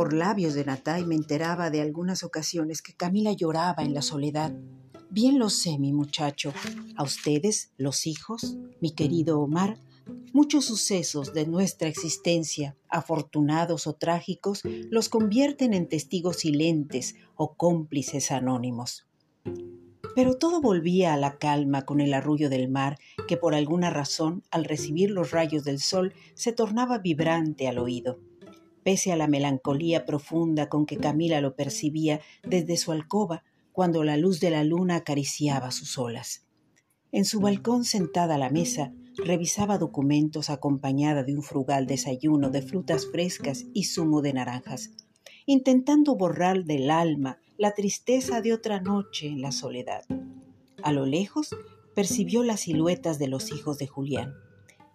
Por labios de Natay me enteraba de algunas ocasiones que Camila lloraba en la soledad. Bien lo sé, mi muchacho. A ustedes, los hijos, mi querido Omar, muchos sucesos de nuestra existencia, afortunados o trágicos, los convierten en testigos silentes o cómplices anónimos. Pero todo volvía a la calma con el arrullo del mar, que por alguna razón, al recibir los rayos del sol, se tornaba vibrante al oído. Pese a la melancolía profunda con que Camila lo percibía desde su alcoba, cuando la luz de la luna acariciaba sus olas. En su balcón sentada a la mesa, revisaba documentos acompañada de un frugal desayuno de frutas frescas y zumo de naranjas, intentando borrar del alma la tristeza de otra noche en la soledad. A lo lejos percibió las siluetas de los hijos de Julián.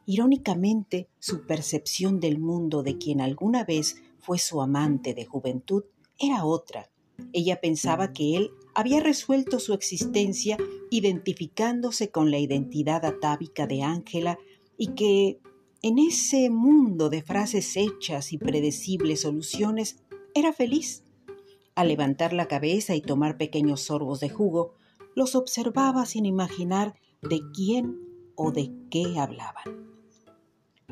Irónicamente, su percepción del mundo de quien alguna vez fue su amante de juventud era otra. Ella pensaba que él había resuelto su existencia identificándose con la identidad atávica de Ángela y que en ese mundo de frases hechas y predecibles soluciones era feliz. Al levantar la cabeza y tomar pequeños sorbos de jugo, los observaba sin imaginar de quién o de qué hablaban.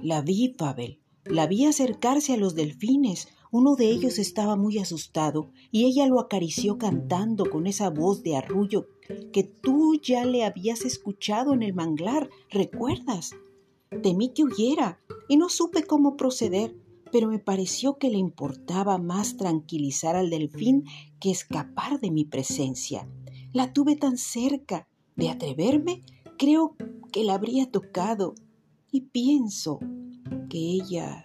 La vi, Fabel, la vi acercarse a los delfines. Uno de ellos estaba muy asustado y ella lo acarició cantando con esa voz de arrullo que tú ya le habías escuchado en el manglar, ¿recuerdas? Temí que huyera y no supe cómo proceder pero me pareció que le importaba más tranquilizar al delfín que escapar de mi presencia. La tuve tan cerca. De atreverme, creo que la habría tocado y pienso que ella